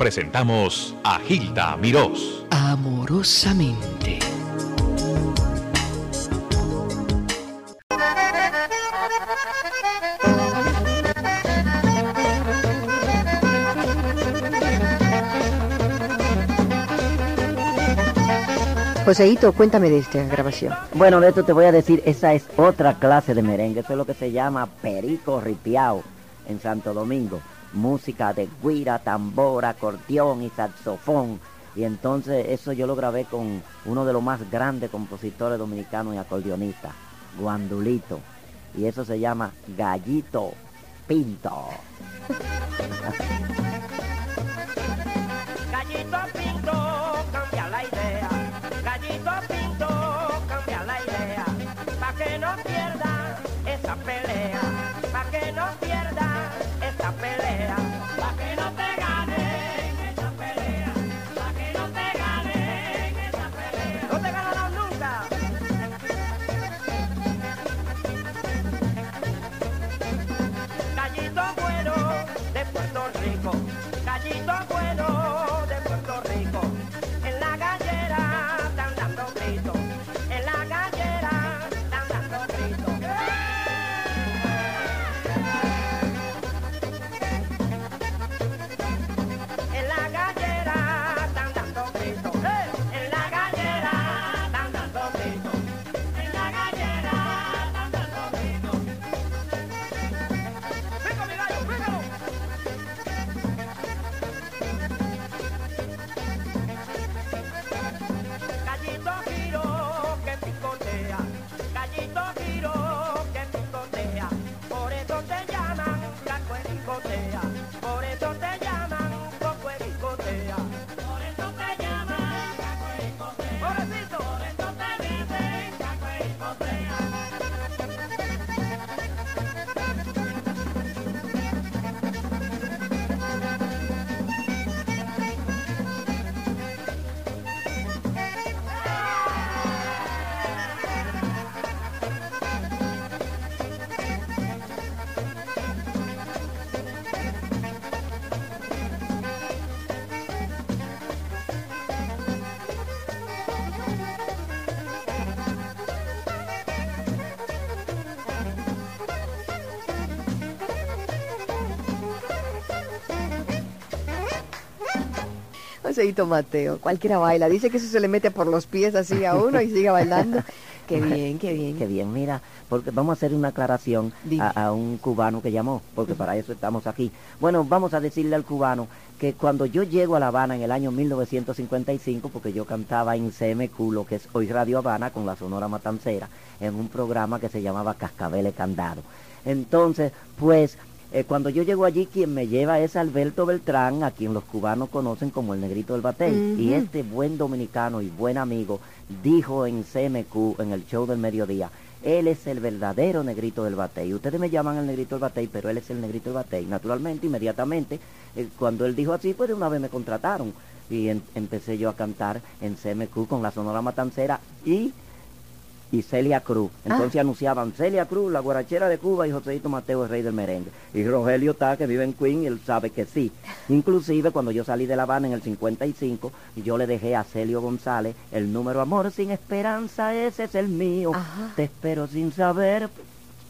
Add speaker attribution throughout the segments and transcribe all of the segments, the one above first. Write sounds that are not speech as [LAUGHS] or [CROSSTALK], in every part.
Speaker 1: presentamos a Gilda Mirós.
Speaker 2: Amorosamente. Joseito, cuéntame de esta grabación.
Speaker 3: Bueno, de esto te voy a decir, esa es otra clase de merengue, eso es lo que se llama perico ripiao en Santo Domingo. Música de guira, tambora, acordeón y saxofón. Y entonces eso yo lo grabé con uno de los más grandes compositores dominicanos y acordeonistas, Guandulito. Y eso se llama Gallito Pinto. [LAUGHS]
Speaker 4: Gallito Pinto, Puerto gallito
Speaker 2: Joseito Mateo, cualquiera baila. Dice que eso se le mete por los pies así a uno y sigue bailando. [LAUGHS] Qué bien, qué bien.
Speaker 3: Qué bien, mira, porque vamos a hacer una aclaración a un cubano que llamó, porque para eso estamos aquí. Bueno, vamos a decirle al cubano que cuando yo llego a La Habana en el año 1955, porque yo cantaba en CMQ, lo que es hoy Radio Habana, con la Sonora Matancera, en un programa que se llamaba Cascabeles Candado. Entonces, pues, eh, cuando yo llego allí, quien me lleva es Alberto Beltrán, a quien los cubanos conocen como el negrito del batey. Y este buen dominicano y buen amigo dijo en CMQ, en el show del mediodía, él es el verdadero negrito del batey. Ustedes me llaman el negrito del batey, pero él es el negrito del batey. Naturalmente, inmediatamente, eh, cuando él dijo así, pues de una vez me contrataron. Y en- empecé yo a cantar en CMQ con la Sonora Matancera y y Celia Cruz. Entonces anunciaban Celia Cruz, la guarachera de Cuba y Joséito Mateo, el rey del merengue. Y Rogelio está, que vive en Queen, y él sabe que sí. [LAUGHS] Inclusive cuando yo salí de La Habana en el 55, yo le dejé a Celio González el número Amor sin esperanza, ese es el mío.
Speaker 2: Ajá.
Speaker 3: Te espero sin saber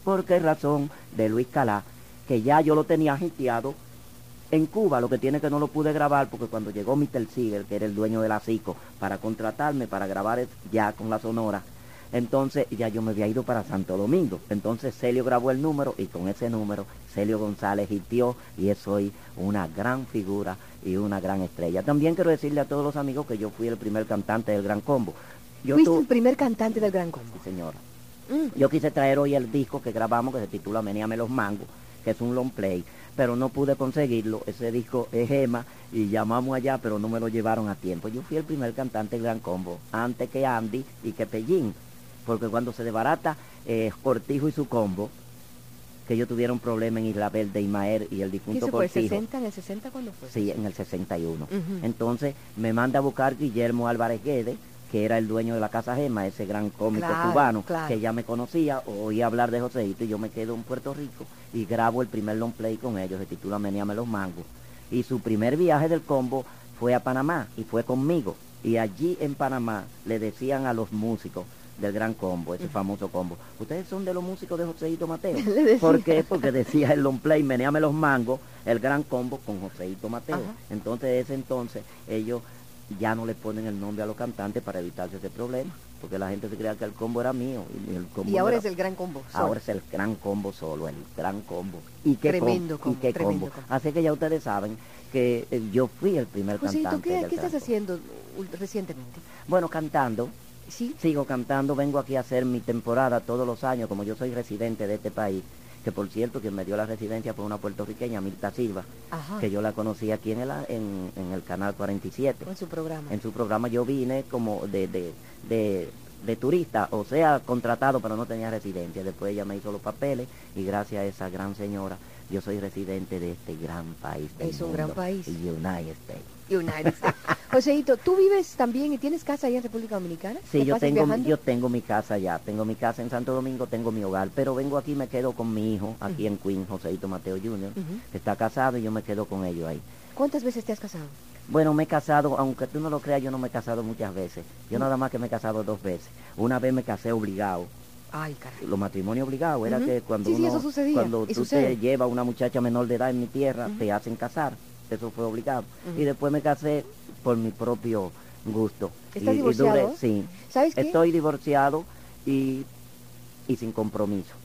Speaker 3: por qué razón, de Luis Calá, que ya yo lo tenía agiteado en Cuba, lo que tiene que no lo pude grabar porque cuando llegó Mr. Siegel, que era el dueño de la CICO, para contratarme para grabar ya con la Sonora, entonces ya yo me había ido para Santo Domingo. Entonces Celio grabó el número y con ese número Celio González hitió y es hoy una gran figura y una gran estrella. También quiero decirle a todos los amigos que yo fui el primer cantante del Gran Combo. Yo
Speaker 2: Fuiste
Speaker 3: tu-
Speaker 2: el primer cantante del Gran Combo.
Speaker 3: Sí, señora.
Speaker 2: Mm.
Speaker 3: Yo quise traer hoy el disco que grabamos que se titula Meníame los mangos, que es un long play, pero no pude conseguirlo. Ese disco es Gema y llamamos allá, pero no me lo llevaron a tiempo. Yo fui el primer cantante del Gran Combo, antes que Andy y que Pellín, porque cuando se desbarata eh, Cortijo y su combo, que ellos tuvieron problema en Isla Verde, Ismael y el
Speaker 2: ¿Qué
Speaker 3: difunto
Speaker 2: se fue?
Speaker 3: Cortijo.
Speaker 2: ¿60? ¿En el 60 cuándo fue?
Speaker 3: Sí, en el 61.
Speaker 2: Ujú.
Speaker 3: Entonces me manda a buscar Guillermo Álvarez Guedes, que era el dueño de la Casa Gema, ese gran cómico
Speaker 2: Claro,
Speaker 3: cubano,
Speaker 2: claro.
Speaker 3: que ya me conocía, oí hablar de Joséito y yo me quedo en Puerto Rico y grabo el primer long play con ellos, se titula Meníame los mangos. Y su primer viaje del combo fue a Panamá y fue conmigo. Y allí en Panamá le decían a los músicos del gran combo, ese famoso combo, ustedes son de los músicos de Joseito Mateo. [LAUGHS] ¿Por qué? Porque decía el long play, meneame los mangos, el gran combo con Joseito Mateo.
Speaker 2: Ajá.
Speaker 3: Entonces ese entonces ellos ya no le ponen el nombre a los cantantes para evitarse ese problema, porque la gente se creía que el combo era mío. Y, el combo
Speaker 2: Y
Speaker 3: no
Speaker 2: ahora
Speaker 3: era-
Speaker 2: es el gran combo. solo.
Speaker 3: Ahora es el gran combo solo, el gran combo. ¿Y qué
Speaker 2: Tremendo
Speaker 3: com-
Speaker 2: combo,
Speaker 3: y qué
Speaker 2: tremendo
Speaker 3: combo.
Speaker 2: combo.
Speaker 3: Así que ya ustedes saben que eh, yo fui el primer
Speaker 2: Joséito,
Speaker 3: cantante.
Speaker 2: ¿qué,
Speaker 3: del
Speaker 2: qué estás haciendo recientemente?
Speaker 3: Bueno, cantando.
Speaker 2: ¿Sí?
Speaker 3: Sigo cantando, vengo aquí a hacer mi temporada todos los años, como yo soy residente de este país, que por cierto quien me dio la residencia fue una puertorriqueña, Mirta Silva,
Speaker 2: Ajá.
Speaker 3: que yo la conocí aquí en el, en, en el canal 47.
Speaker 2: En su programa.
Speaker 3: En su programa yo vine como de, de, de, de turista, o sea, contratado, pero no tenía residencia. Después ella me hizo los papeles y gracias a esa gran señora, yo soy residente de este gran país. del
Speaker 2: Es un gran país.
Speaker 3: United States.
Speaker 2: United States. Joséito, ¿tú vives también y tienes casa allá en República Dominicana?
Speaker 3: Sí,
Speaker 2: ¿Te
Speaker 3: yo tengo,
Speaker 2: viajando?
Speaker 3: yo tengo mi casa ya, tengo mi casa en Santo Domingo, tengo mi hogar, pero vengo aquí, me quedo con mi hijo, aquí en Queen, Joseito Mateo Jr., que está casado y yo me quedo con ellos ahí.
Speaker 2: ¿Cuántas veces te has casado?
Speaker 3: Bueno, me he casado, aunque tú no lo creas, yo no me he casado muchas veces. Yo nada más que me he casado dos veces. Una vez me casé obligado.
Speaker 2: Ay, caray.
Speaker 3: Los matrimonios obligados era que cuando
Speaker 2: Sí, sí,
Speaker 3: uno,
Speaker 2: eso
Speaker 3: cuando tú
Speaker 2: sucede.
Speaker 3: te llevas a una muchacha menor de edad en mi tierra, te hacen casar. Eso fue obligado. Y después me casé por mi propio gusto.
Speaker 2: ¿Estás
Speaker 3: y, y
Speaker 2: divorciado?
Speaker 3: duré- sí.
Speaker 2: ¿Sabes qué?
Speaker 3: Estoy divorciado y, y sin compromiso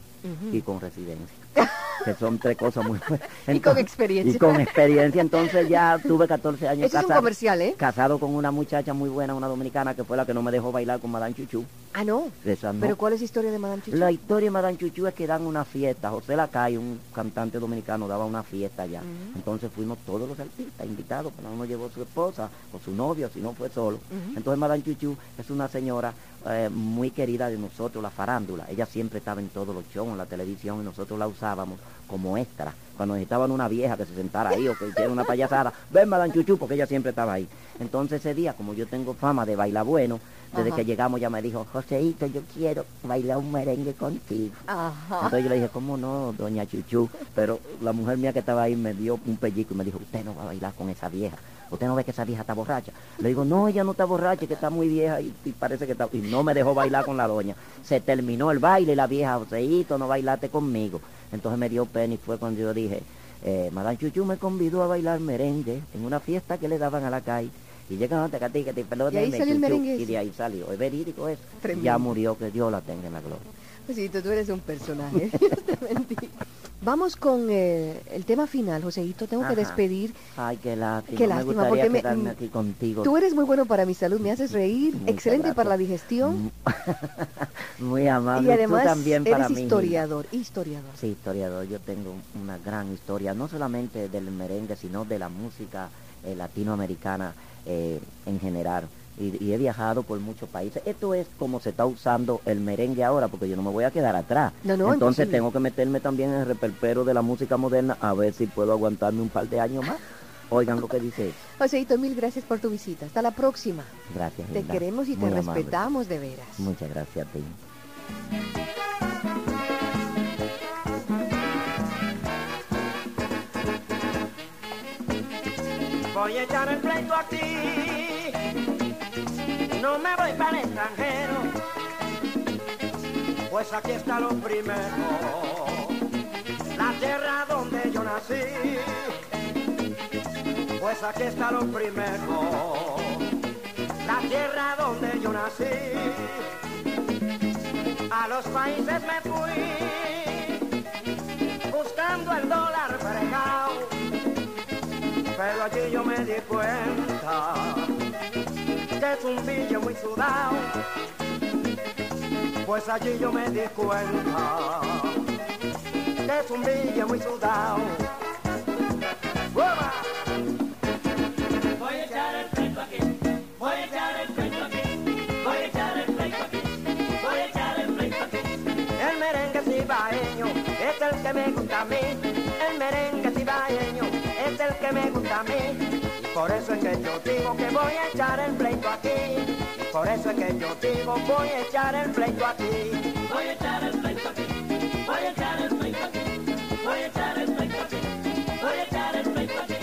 Speaker 3: y con residencia. [LAUGHS] que son tres cosas muy buenas.
Speaker 2: Y con experiencia.
Speaker 3: Y con experiencia. Entonces ya tuve 14 años
Speaker 2: Eso es un
Speaker 3: casado,
Speaker 2: comercial, ¿eh?
Speaker 3: casado con una muchacha muy buena, una dominicana, que fue la que no me dejó bailar con Madame Chuchu.
Speaker 2: Ah, no.
Speaker 3: Esa no.
Speaker 2: ¿Pero cuál es la historia de Madame Chuchu?
Speaker 3: La historia de Madame Chuchu es que dan una fiesta. José Lacay, un cantante dominicano, daba una fiesta allá. Entonces fuimos todos los artistas invitados, pero uno llevó su esposa o su novio, si no fue solo. Entonces Madame Chuchu es una señora eh, muy querida de nosotros, la farándula. Ella siempre estaba en todos los shows, en la televisión, y nosotros la usábamos como extra. Cuando necesitaban una vieja que se sentara ahí o que hiciera una payasada, ven Madame Chuchu, porque ella siempre estaba ahí. Entonces ese día, como yo tengo fama de bailar bueno, desde
Speaker 2: Ajá.
Speaker 3: que llegamos ya me dijo, Joseito, yo quiero bailar un merengue contigo.
Speaker 2: Ajá.
Speaker 3: Entonces yo le dije, ¿cómo no, doña Chuchu? Pero la mujer mía que estaba ahí me dio un pellico y me dijo, usted no va a bailar con esa vieja. Usted no ve que esa vieja está borracha. Le digo, no, ella no está borracha, que está muy vieja y, y parece que está... Y no me dejó bailar con la doña. Se terminó el baile y la vieja, Joseito, no bailaste conmigo. Entonces me dio pena y fue cuando yo dije, eh, Madame Chuchu me convidó a bailar merengue en una fiesta que le daban a la calle. Y llegaron a Tecatí, que te
Speaker 2: Y ahí salió el merengue
Speaker 3: Y de ahí salió. Es verídico eso.
Speaker 2: Tremendo.
Speaker 3: Ya murió, que Dios la tenga en la gloria.
Speaker 2: Joséito, tú eres un personaje. Dios [LAUGHS] te bendiga. Vamos con eh, el tema final, Joséito. Tengo que despedir.
Speaker 3: Ay, qué lástima.
Speaker 2: Qué lástima,
Speaker 3: gustaría
Speaker 2: porque me-
Speaker 3: quedarme aquí contigo.
Speaker 2: Tú eres muy bueno para mi salud, me haces reír,
Speaker 3: Muchas
Speaker 2: excelente para la digestión [LAUGHS]
Speaker 3: Muy amable.
Speaker 2: y además
Speaker 3: Tú también para
Speaker 2: eres
Speaker 3: mí.
Speaker 2: historiador.
Speaker 3: Sí, historiador. Yo tengo una gran historia, no solamente del merengue, sino de la música eh, latinoamericana eh, en general. Y, y he viajado por muchos países. Esto es como se está usando el merengue ahora, porque yo no me voy a quedar atrás.
Speaker 2: No, no,
Speaker 3: Entonces
Speaker 2: imposible.
Speaker 3: tengo que meterme también en el reperpero de la música moderna a ver si puedo aguantarme un par de años más. Oigan lo que dice.
Speaker 2: Joséito, mil gracias por tu visita. Hasta la próxima.
Speaker 3: Gracias.
Speaker 2: Te
Speaker 3: Hilda.
Speaker 2: queremos y te
Speaker 3: amable.
Speaker 2: respetamos de veras.
Speaker 3: Muchas gracias a ti.
Speaker 4: Voy a echar el pleito aquí. No me voy para el extranjero. Pues aquí está lo primero. La tierra donde yo nací. Pues aquí está lo primero. La tierra donde yo nací. A los países me fui. Buscando el dólar fregado pero allí yo me di cuenta que es un billo muy sudado. Pues allí yo me di cuenta que es un billo muy sudado.
Speaker 5: Voy a echar el pleito aquí, voy a echar el pleito aquí, voy a echar el pleito aquí, voy a echar el pleito aquí.
Speaker 4: El merengue cibaeño es el que me gusta a mí. El merengue cibaeño es el que me gusta a mí. Por eso es que yo digo que voy a echar el pleito aquí. Por eso es que yo digo voy a echar el pleito aquí.
Speaker 5: Voy a echar el pleito aquí, voy a echar el pleito aquí, voy a echar el pleito aquí, voy a echar el pleito aquí.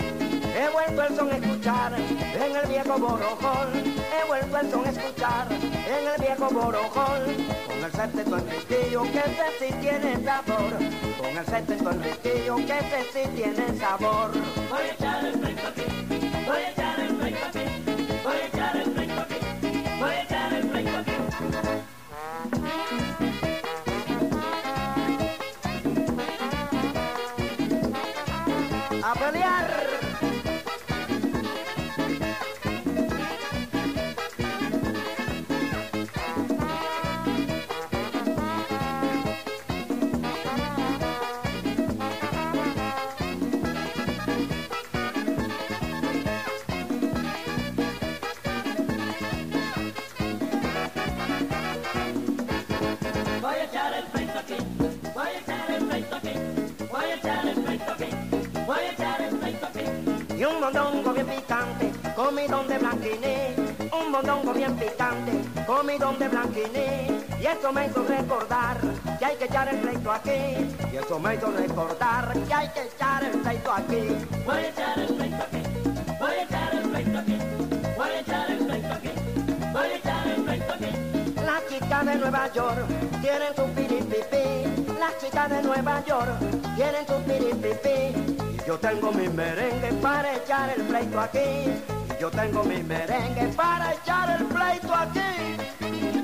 Speaker 4: vuelto el son a escuchar en el viejo borojón. He vuelto el son a escuchar en el viejo borojón. Con el sexteto Enriquillo que ese sí tiene sabor. Con el sexteto Enriquillo que ese sí tiene sabor.
Speaker 5: Voy a echar el pleito aquí, voy a echar el
Speaker 4: Y un mondongo bien picante, comidón de blanquiné. Un mondongo bien picante, comidón de blanquiné. Y eso me hizo recordar que hay que echar el pleito aquí. Y eso me hizo recordar que hay que echar el pleito aquí.
Speaker 5: Voy a echar el pleito aquí, voy a echar el pleito aquí, voy a echar el pleito aquí, voy a echar el pleito aquí.
Speaker 4: Las chicas de Nueva York tienen su piripipí. Las chicas de Nueva York tienen su piripipí. Yo tengo mi merengue para echar el pleito aquí. Yo tengo mi merengue para echar el pleito aquí.